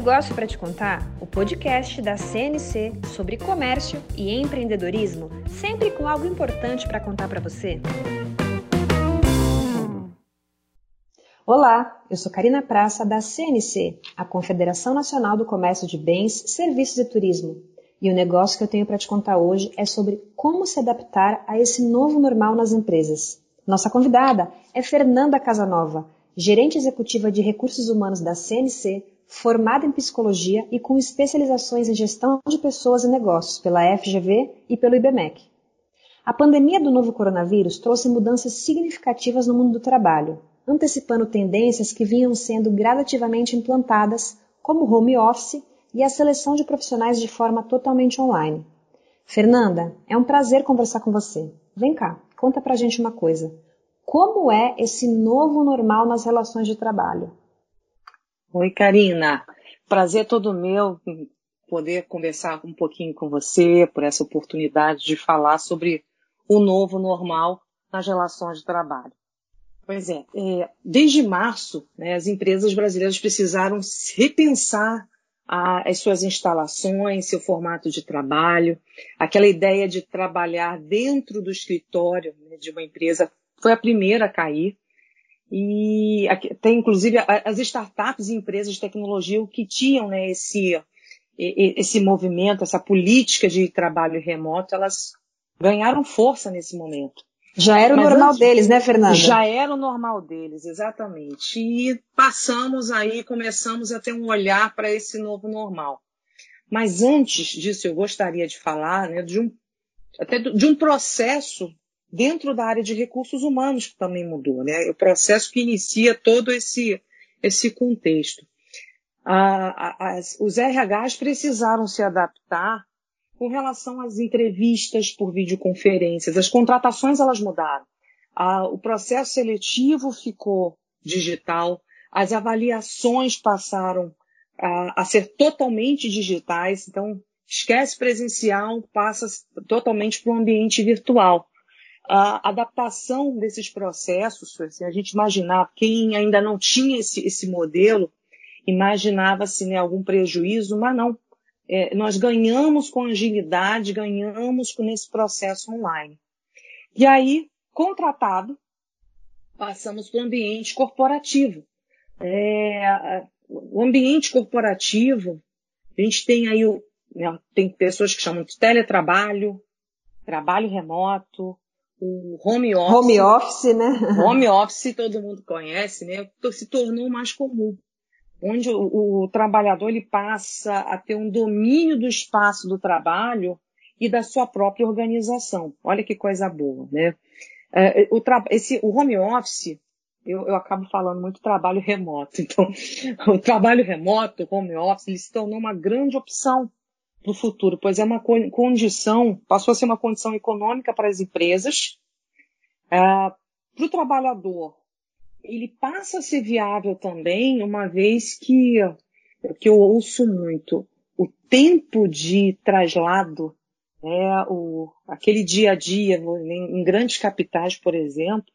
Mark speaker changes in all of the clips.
Speaker 1: negócio para te contar? O podcast da CNC sobre comércio e empreendedorismo, sempre com algo importante para contar para você. Olá, eu sou Karina Praça da CNC, a Confederação Nacional do Comércio de Bens, Serviços e Turismo. E o negócio que eu tenho para te contar hoje é sobre como se adaptar a esse novo normal nas empresas. Nossa convidada é Fernanda Casanova, gerente executiva de recursos humanos da CNC, formada em psicologia e com especializações em gestão de pessoas e negócios pela FGV e pelo IBMEC. A pandemia do novo coronavírus trouxe mudanças significativas no mundo do trabalho, antecipando tendências que vinham sendo gradativamente implantadas, como o home office e a seleção de profissionais de forma totalmente online. Fernanda, é um prazer conversar com você. Vem cá, conta pra gente uma coisa. Como é esse novo normal nas relações de trabalho?
Speaker 2: Oi, Karina. Prazer todo meu poder conversar um pouquinho com você por essa oportunidade de falar sobre o novo normal nas relações de trabalho. Pois é, é desde março, né, as empresas brasileiras precisaram repensar a, as suas instalações, seu formato de trabalho, aquela ideia de trabalhar dentro do escritório né, de uma empresa foi a primeira a cair. E tem inclusive as startups e empresas de tecnologia que tinham né, esse, esse movimento, essa política de trabalho remoto, elas ganharam força nesse momento.
Speaker 1: Já era o Mas normal antes, deles, né, Fernanda?
Speaker 2: Já era o normal deles, exatamente. E passamos aí, começamos a ter um olhar para esse novo normal. Mas antes disso, eu gostaria de falar né, de, um, até de um processo dentro da área de recursos humanos que também mudou, né? O processo que inicia todo esse, esse contexto. as, os RHs precisaram se adaptar com relação às entrevistas por videoconferências. As contratações elas mudaram. o processo seletivo ficou digital. As avaliações passaram a, a ser totalmente digitais. Então, esquece presencial, passa totalmente para o ambiente virtual. A adaptação desses processos, assim, a gente imaginava, quem ainda não tinha esse, esse modelo, imaginava-se né, algum prejuízo, mas não é, nós ganhamos com agilidade, ganhamos nesse processo online. E aí, contratado, passamos para o ambiente corporativo. É, o ambiente corporativo, a gente tem aí, o, né, tem pessoas que chamam de teletrabalho, trabalho remoto, o home office.
Speaker 1: Home office, né?
Speaker 2: Home office todo mundo conhece, né? Se tornou mais comum onde o, o, trabalhador ele passa a ter um domínio do espaço do trabalho e da sua própria organização. Olha que coisa boa, né? É, o, esse, o home office, eu, eu acabo falando muito trabalho remoto. Então, o trabalho remoto, o home office, ele se tornou uma grande opção para o futuro, pois é uma condição, passou a ser uma condição econômica para as empresas, é, para o trabalhador ele passa a ser viável também, uma vez que, que eu ouço muito, o tempo de traslado, né, o, aquele dia a dia em, em grandes capitais, por exemplo,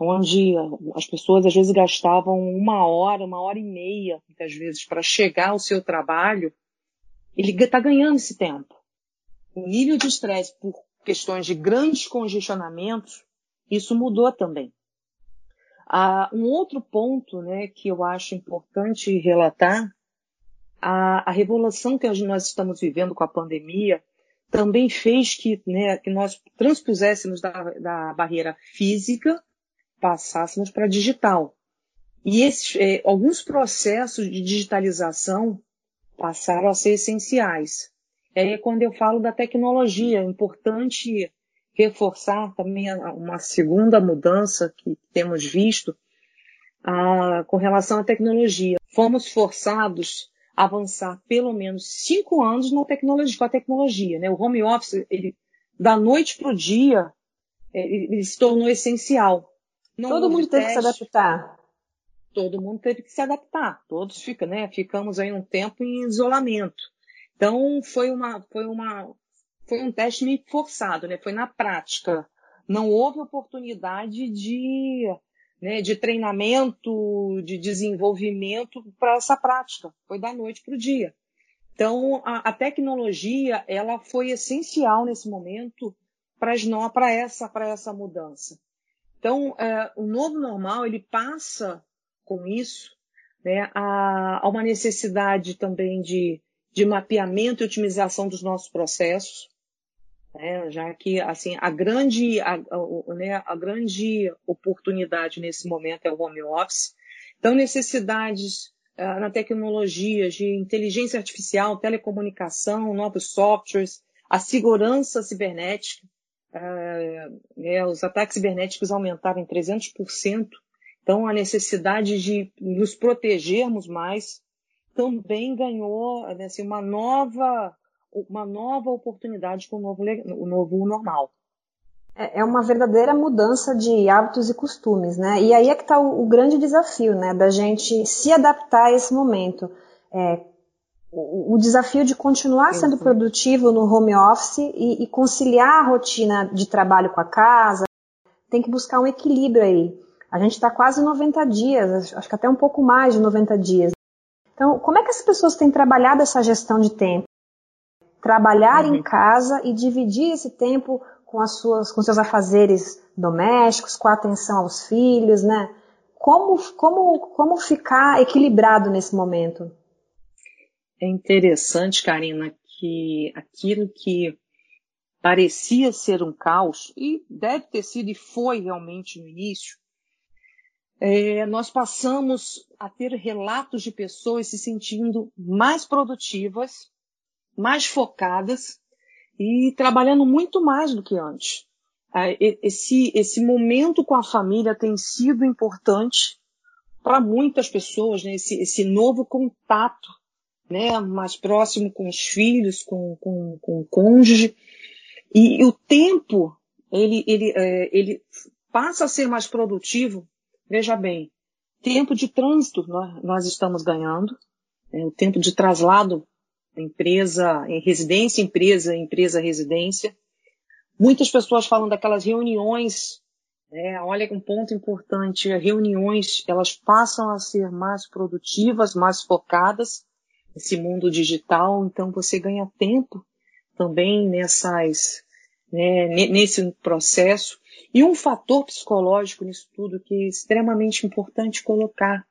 Speaker 2: onde as pessoas às vezes gastavam uma hora, uma hora e meia, muitas vezes, para chegar ao seu trabalho, ele está ganhando esse tempo. O nível de estresse por questões de grandes congestionamentos, isso mudou também. Ah, um outro ponto né, que eu acho importante relatar, a, a revolução que nós estamos vivendo com a pandemia também fez que, né, que nós transpuséssemos da, da barreira física, passássemos para digital. E esses, eh, alguns processos de digitalização passaram a ser essenciais. E aí, quando eu falo da tecnologia, é importante reforçar também uma segunda mudança que temos visto com relação à tecnologia. Fomos forçados a avançar pelo menos cinco anos na tecnologia, com a tecnologia. Né? O home office, ele, da noite para o dia, ele, ele, se tornou essencial.
Speaker 1: Não Todo mundo teve que se adaptar.
Speaker 2: Todo mundo teve que se adaptar. Todos ficam, né? Ficamos aí um tempo em isolamento. Então foi uma, foi uma, foi um teste meio forçado, né? Foi na prática. Não houve oportunidade de, né, de treinamento, de desenvolvimento para essa prática. Foi da noite para o dia. Então, a, a, tecnologia ela foi essencial nesse momento para essa, essa mudança. Então, é, o novo normal ele passa com isso né, uma necessidade também de, de mapeamento e otimização dos nossos processos, né, já que assim a grande a, a, né, a grande oportunidade nesse momento é o home office. Então, necessidades uh, na tecnologia de inteligência artificial, telecomunicação, novos softwares, a segurança cibernética. Uh, os ataques cibernéticos aumentaram em 300%. Então, a necessidade de nos protegermos mais também ganhou né, assim, uma nova uma nova oportunidade com o novo, o novo normal.
Speaker 1: É, é uma verdadeira mudança de hábitos e costumes, né? E aí é que está o, o, grande desafio, né? Da gente se adaptar a esse momento. É, o, o, desafio de continuar sendo produtivo no home office e, e conciliar a rotina de trabalho com a casa. Tem que buscar um equilíbrio aí. A gente está quase 90 dias, acho que até um pouco mais de 90 dias. Então, como é que as pessoas têm trabalhado essa gestão de tempo? trabalhar uhum. em casa e dividir esse tempo com as suas, com seus afazeres domésticos, com a atenção aos filhos, né? Como, como, como ficar equilibrado nesse momento?
Speaker 2: É interessante, Karina, que aquilo que parecia ser um caos, e deve ter sido e foi realmente no início, é, nós passamos a ter relatos de pessoas se sentindo mais produtivas mais focadas e trabalhando muito mais do que antes. É, esse, esse momento com a família tem sido importante para muitas pessoas, né? esse, esse novo contato né? mais próximo com os filhos, com, com, com o cônjuge. E, e o tempo, ele, ele, é, ele passa a ser mais produtivo. Veja bem, tempo de trânsito nós, nós estamos ganhando, é, o tempo de traslado empresa, em residência, empresa, empresa, residência. Muitas pessoas falam daquelas reuniões, né? olha um ponto importante, reuniões, elas passam a ser mais produtivas, mais focadas nesse mundo digital, então você ganha tempo também nessas, né, nesse processo. E um fator psicológico nisso tudo que é extremamente importante colocar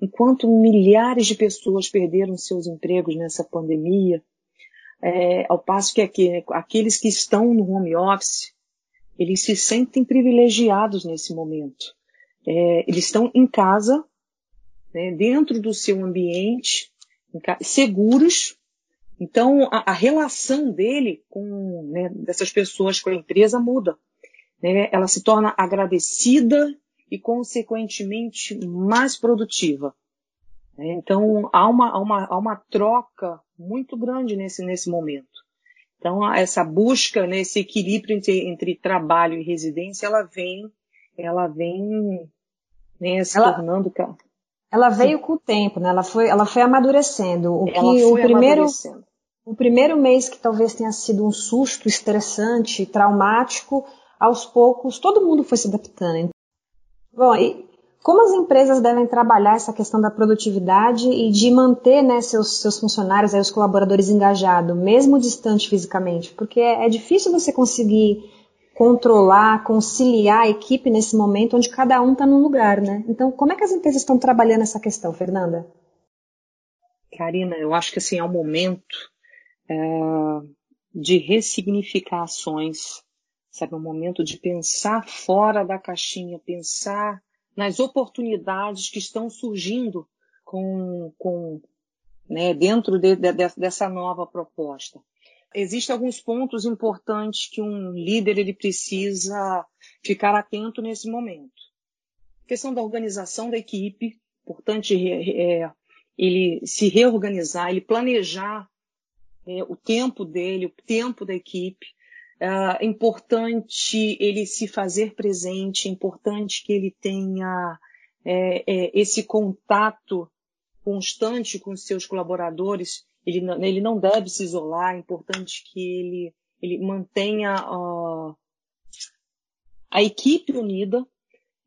Speaker 2: enquanto milhares de pessoas perderam seus empregos nessa pandemia, é, ao passo que aqui, né, aqueles que estão no home office, eles se sentem privilegiados nesse momento. É, eles estão em casa, né, dentro do seu ambiente, seguros. Então, a, a relação dele com né, dessas pessoas com a empresa muda. Né? Ela se torna agradecida e, consequentemente, mais produtiva. Então, há uma, há uma, há uma troca muito grande nesse, nesse momento. Então, essa busca, né, esse equilíbrio entre, entre trabalho e residência, ela vem, ela vem né, se ela, tornando.
Speaker 1: Ela veio Sim. com o tempo, né? Ela foi, ela foi amadurecendo. O ela que o primeiro, o primeiro mês que talvez tenha sido um susto estressante, traumático, aos poucos todo mundo foi se adaptando. Bom, e como as empresas devem trabalhar essa questão da produtividade e de manter né, seus, seus funcionários, aí, os colaboradores engajados, mesmo distante fisicamente? Porque é, é difícil você conseguir controlar, conciliar a equipe nesse momento onde cada um está num lugar, né? Então, como é que as empresas estão trabalhando essa questão, Fernanda?
Speaker 2: Karina, eu acho que assim é um momento é, de ressignificar ações sabe? Um momento de pensar fora da caixinha, pensar nas oportunidades que estão surgindo com, com né, dentro de, de, dessa nova proposta. Existem alguns pontos importantes que um líder ele precisa ficar atento nesse momento. A questão da organização da equipe, importante é, ele se reorganizar, ele planejar é, o tempo dele, o tempo da equipe, é importante ele se fazer presente, é importante que ele tenha é, é, esse contato constante com seus colaboradores. Ele não, ele não deve se isolar, é importante que ele, ele mantenha a equipe unida.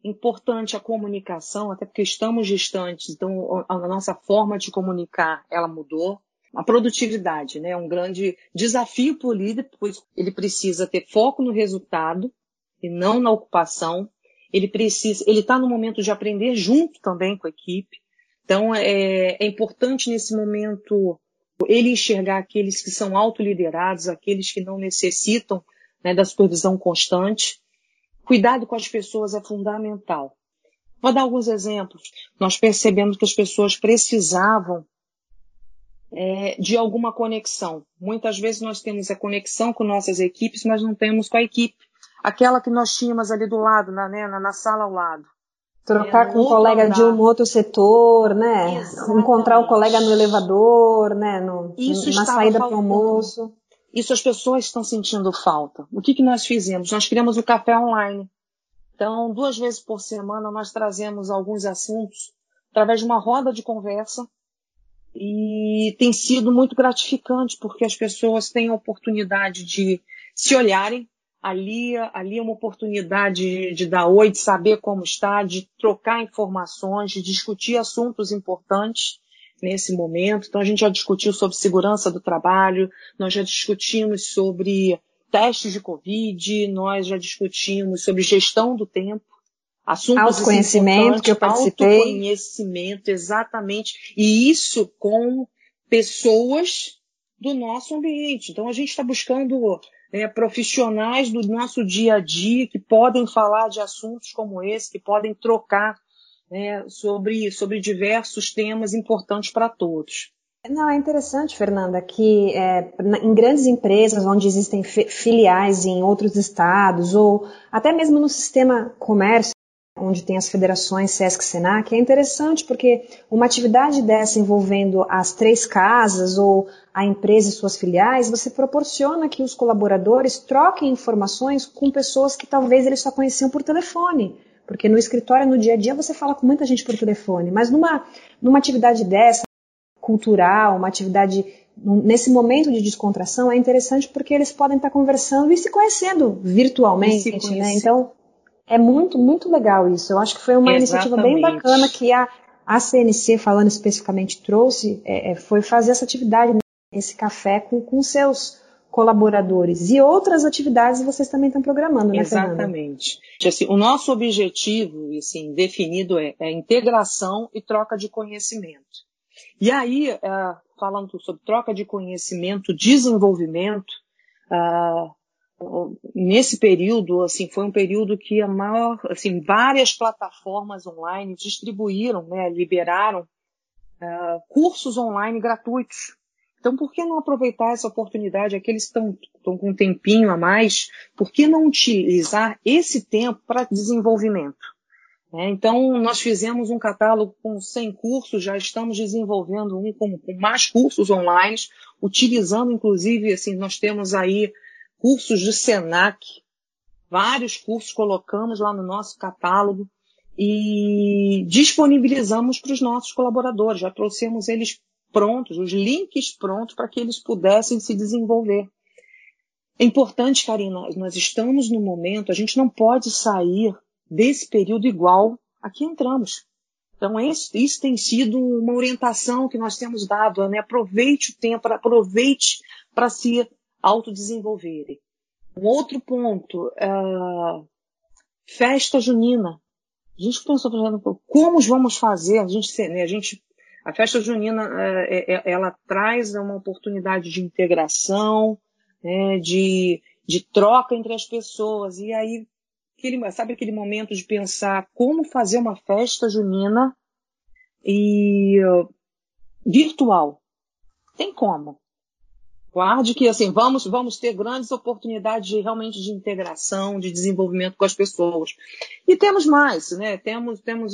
Speaker 2: importante a comunicação, até porque estamos distantes, então a nossa forma de comunicar, ela mudou. A produtividade, né, é um grande desafio para o líder, pois ele precisa ter foco no resultado e não na ocupação. Ele precisa, ele está no momento de aprender junto também com a equipe. Então é, é importante nesse momento ele enxergar aqueles que são autoliderados, aqueles que não necessitam né, da supervisão constante. Cuidado com as pessoas é fundamental. Vou dar alguns exemplos. Nós percebemos que as pessoas precisavam é, de alguma conexão. Muitas vezes nós temos a conexão com nossas equipes, mas não temos com a equipe. Aquela que nós tínhamos ali do lado, na, né, na, na sala ao lado.
Speaker 1: Trocar é, com um colega andar. de um outro setor, né? Exatamente. Encontrar o colega no elevador, né? No, Isso na saída para o almoço.
Speaker 2: Isso as pessoas estão sentindo falta. O que, que nós fizemos? Nós criamos o café online. Então, duas vezes por semana, nós trazemos alguns assuntos através de uma roda de conversa e tem sido muito gratificante porque as pessoas têm a oportunidade de se olharem, ali, ali é uma oportunidade de, de dar oi, de saber como está, de trocar informações, de discutir assuntos importantes nesse momento. Então a gente já discutiu sobre segurança do trabalho, nós já discutimos sobre testes de Covid, nós já discutimos sobre gestão do tempo.
Speaker 1: Assuntos autoconhecimento que eu participei.
Speaker 2: Autoconhecimento, exatamente. E isso com pessoas do nosso ambiente. Então a gente está buscando é, profissionais do nosso dia a dia que podem falar de assuntos como esse, que podem trocar né, sobre, sobre diversos temas importantes para todos.
Speaker 1: Não, é interessante, Fernanda, que é, em grandes empresas onde existem filiais em outros estados ou até mesmo no sistema comércio, onde tem as federações Sesc Senac, é interessante porque uma atividade dessa envolvendo as três casas ou a empresa e suas filiais, você proporciona que os colaboradores troquem informações com pessoas que talvez eles só conheciam por telefone. Porque no escritório, no dia a dia, você fala com muita gente por telefone, mas numa, numa atividade dessa, cultural, uma atividade nesse momento de descontração, é interessante porque eles podem estar conversando e se conhecendo virtualmente, né? Então, é muito, muito legal isso. Eu acho que foi uma Exatamente. iniciativa bem bacana que a, a CNC, falando especificamente, trouxe, é, é, foi fazer essa atividade, né, esse café com, com seus colaboradores. E outras atividades vocês também estão programando, né,
Speaker 2: Exatamente. Assim, o nosso objetivo, assim, definido é, é integração e troca de conhecimento. E aí, é, falando sobre troca de conhecimento, desenvolvimento, uh, nesse período, assim, foi um período que a maior, assim, várias plataformas online distribuíram, né, liberaram uh, cursos online gratuitos. Então, por que não aproveitar essa oportunidade? Aqueles que estão, com um tempinho a mais, por que não utilizar esse tempo para desenvolvimento? É, então, nós fizemos um catálogo com 100 cursos, já estamos desenvolvendo um com, com mais cursos online, utilizando, inclusive, assim, nós temos aí cursos do Senac, vários cursos colocamos lá no nosso catálogo e disponibilizamos para os nossos colaboradores. Já trouxemos eles prontos, os links prontos para que eles pudessem se desenvolver. É importante, Karina, nós estamos no momento, a gente não pode sair desse período igual a que entramos. Então, isso, isso tem sido uma orientação que nós temos dado, né? Aproveite o tempo, aproveite para se autodesenvolverem. Um outro ponto, uh, festa junina. A gente pensou, como vamos fazer? A gente, né, a gente, a festa junina, uh, ela traz uma oportunidade de integração, né, de, de troca entre as pessoas. E aí, aquele, sabe aquele momento de pensar como fazer uma festa junina e uh, virtual? Tem como. Guarde que assim vamos vamos ter grandes oportunidades de, realmente de integração, de desenvolvimento com as pessoas. E temos mais, né? Temos temos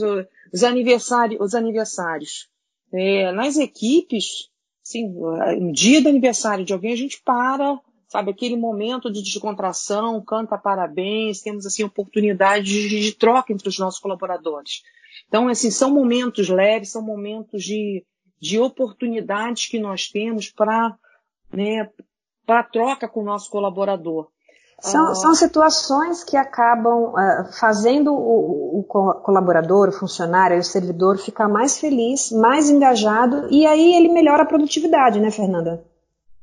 Speaker 2: os aniversários, os aniversários. É, nas equipes, sim, no dia do aniversário de alguém a gente para, sabe aquele momento de descontração, canta parabéns, temos assim oportunidades de, de troca entre os nossos colaboradores. Então assim são momentos leves, são momentos de de oportunidades que nós temos para né, para troca com o nosso colaborador.
Speaker 1: São, uh... são situações que acabam uh, fazendo o, o, colaborador, o funcionário, o servidor ficar mais feliz, mais engajado, e aí ele melhora a produtividade, né, Fernanda?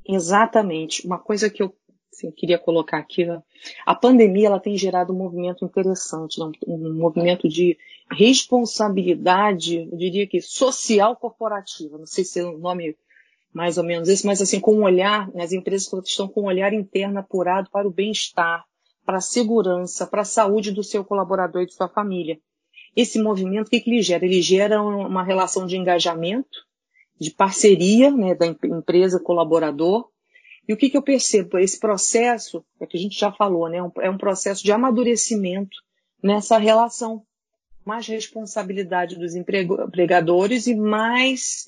Speaker 2: Exatamente. Uma coisa que eu assim, queria colocar aqui, a pandemia ela tem gerado um movimento interessante, né? um movimento de responsabilidade, eu diria que social corporativa. Não sei se é o nome mais ou menos esse, mas assim, com um olhar, né, as empresas estão com um olhar interno apurado para o bem-estar, para a segurança, para a saúde do seu colaborador e de sua família. Esse movimento, o que, que ele gera? Ele gera uma relação de engajamento, de parceria né, da empresa colaborador. E o que, que eu percebo? Esse processo, é que a gente já falou, né, é um processo de amadurecimento nessa relação. Mais responsabilidade dos empregadores e mais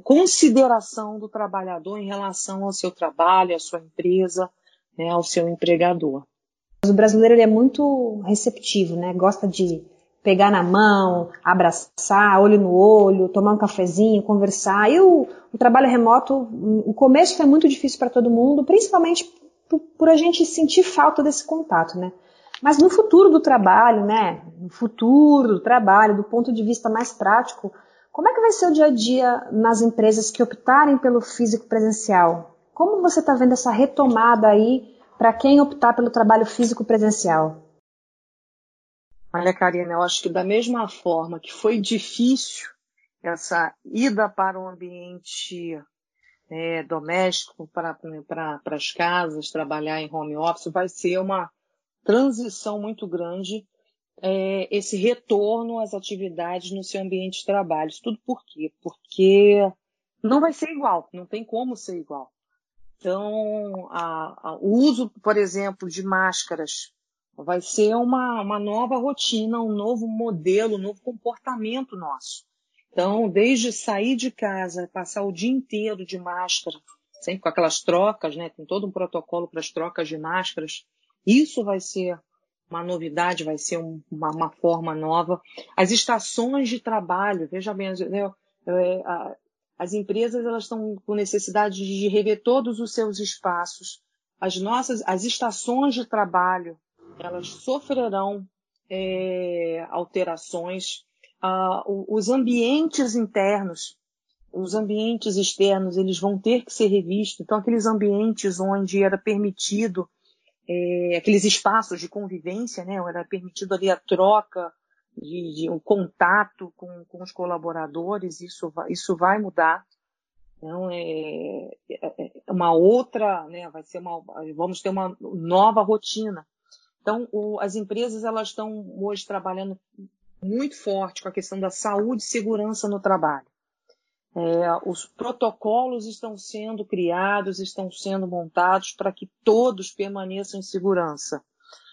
Speaker 2: consideração do trabalhador em relação ao seu trabalho, à sua empresa, né, ao seu empregador.
Speaker 1: O brasileiro é muito receptivo, né? Gosta de pegar na mão, abraçar, olho no olho, tomar um cafezinho, conversar. E o, o trabalho remoto, o começo foi muito difícil para todo mundo, principalmente por, por, a gente sentir falta desse contato, né? Mas no futuro do trabalho, né? No futuro do trabalho, do ponto de vista mais prático, como é que vai ser o dia a dia nas empresas que optarem pelo físico presencial? Como você está vendo essa retomada aí para quem optar pelo trabalho físico presencial?
Speaker 2: Olha, Karina, eu acho que da mesma forma que foi difícil essa ida para o ambiente é, doméstico, para as casas, trabalhar em home office, vai ser uma transição muito grande é, esse retorno às atividades no seu ambiente de trabalho. tudo por quê? Porque não vai ser igual, não tem como ser igual. Então, a, a, o uso, por exemplo, de máscaras vai ser uma, uma nova rotina, um novo modelo, um novo comportamento nosso. Então, desde sair de casa, passar o dia inteiro de máscara, sempre com aquelas trocas, né? Tem todo um protocolo para as trocas de máscaras. Isso vai ser uma novidade, vai ser um, uma, uma, forma nova. As estações de trabalho, veja bem, né, é, as empresas elas estão com necessidade de rever todos os seus espaços. As nossas, as estações de trabalho, elas sofrerão é, alterações. Ah, os ambientes internos, os ambientes externos, eles vão ter que ser revistos. Então, aqueles ambientes onde era permitido é, aqueles espaços de convivência, né? Era permitido ali a troca, de, de um contato com, com os colaboradores, isso vai, isso vai mudar. Então, é, é, é uma outra, né? Vai ser uma, vamos ter uma nova rotina. Então, o, as empresas elas estão hoje trabalhando muito forte com a questão da saúde e segurança no trabalho. É, os protocolos estão sendo criados, estão sendo montados para que todos permaneçam em segurança.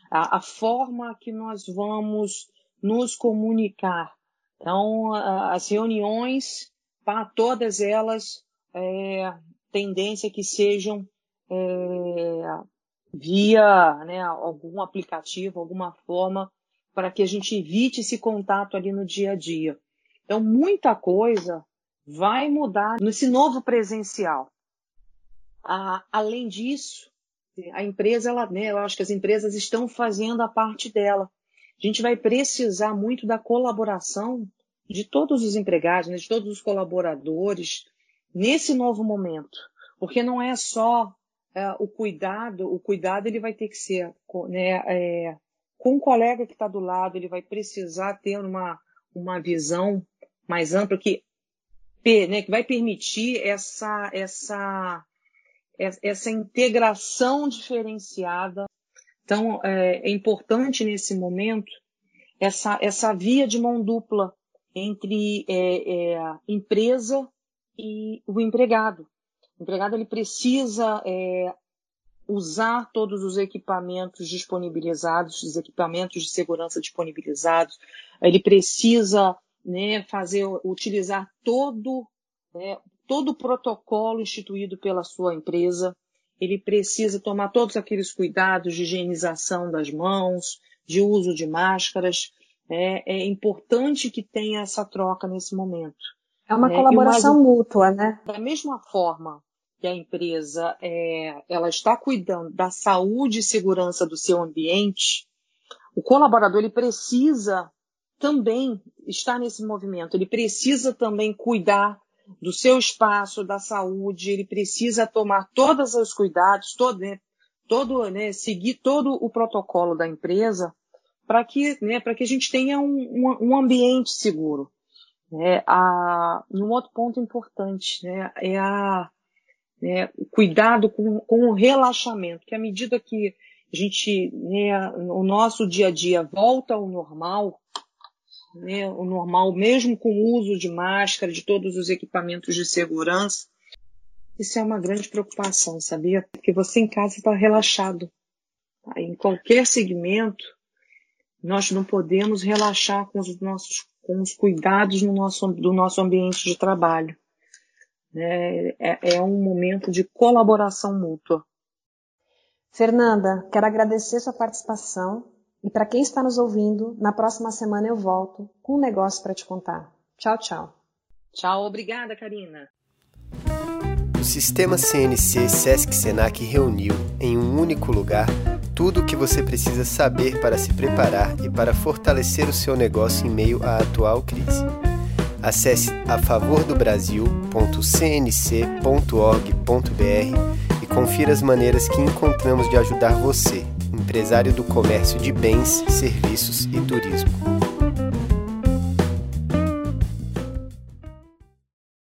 Speaker 2: A, a, forma que nós vamos nos comunicar. Então, as reuniões, para todas elas, é, tendência que sejam é, via né, algum aplicativo, alguma forma, para que a gente evite esse contato ali no dia a dia. Então, muita coisa vai mudar nesse novo presencial. Ah, além disso, a empresa, ela, né, eu acho que as empresas estão fazendo a parte dela. A gente vai precisar muito da colaboração de todos os empregados, né, de todos os colaboradores nesse novo momento, porque não é só é, o cuidado, o cuidado ele vai ter que ser né, é, com o colega que está do lado, ele vai precisar ter uma, uma visão mais ampla que né, que vai permitir essa, essa, essa integração diferenciada. Então, é, é importante nesse momento essa, essa via de mão dupla entre é, é, empresa e o empregado. O empregado ele precisa é, usar todos os equipamentos disponibilizados, os equipamentos de segurança disponibilizados. Ele precisa né, fazer, utilizar todo, né, todo o protocolo instituído pela sua empresa. Ele precisa tomar todos aqueles cuidados de higienização das mãos, de uso de máscaras. É, é importante que tenha essa troca nesse momento.
Speaker 1: É uma né? colaboração mais, mútua, né?
Speaker 2: Da mesma forma que a empresa é, ela está cuidando da saúde e segurança do seu ambiente, o colaborador ele precisa também estar nesse movimento, ele precisa também cuidar do seu espaço, da saúde, ele precisa tomar todos os cuidados, todo, né, todo né, seguir todo o protocolo da empresa para que, né, para que a gente tenha um, um, um ambiente seguro. Né? A, um outro ponto importante né, é a, né, o cuidado com, com o relaxamento, que à medida que a gente, né, o nosso dia a dia volta ao normal, né, o normal, mesmo com o uso de máscara, de todos os equipamentos de segurança, isso é uma grande preocupação, sabia? Porque você em casa está relaxado. Tá? Em qualquer segmento, nós não podemos relaxar com os nossos com os cuidados no nosso, do nosso ambiente de trabalho. É, é, é um momento de colaboração mútua.
Speaker 1: Fernanda, quero agradecer sua participação e para quem está nos ouvindo, na próxima semana eu volto com um negócio para te contar. Tchau, tchau.
Speaker 2: Tchau, obrigada, Karina.
Speaker 3: O sistema CNC Sesc Senac reuniu em um único lugar tudo o que você precisa saber para se preparar e para fortalecer o seu negócio em meio à atual crise. Acesse afavordobrasil.cnc.org.br e confira as maneiras que encontramos de ajudar você empresário do comércio de bens, serviços e turismo.